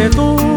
Fuiste tú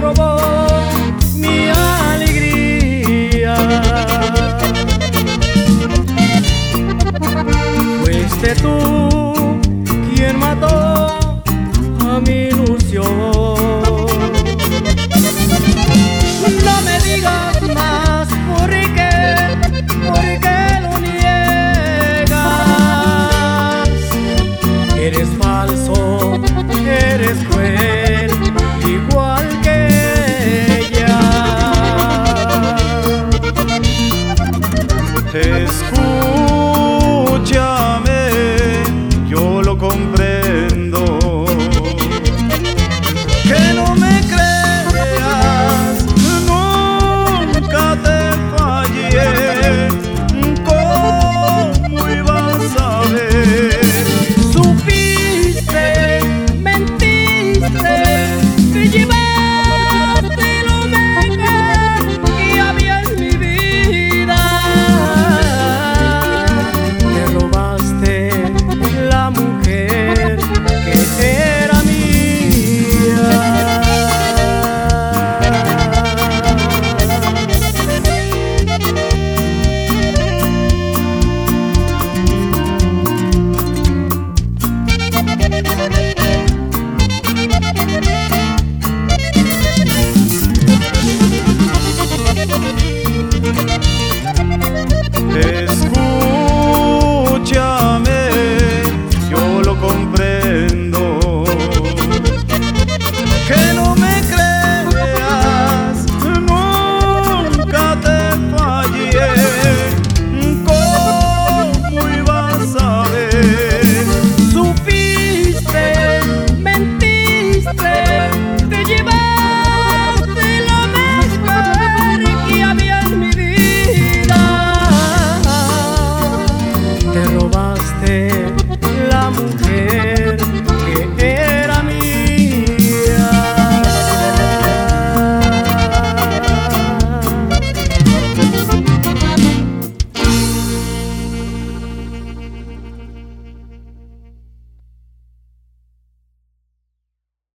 robó mi alegría. Fuiste tú.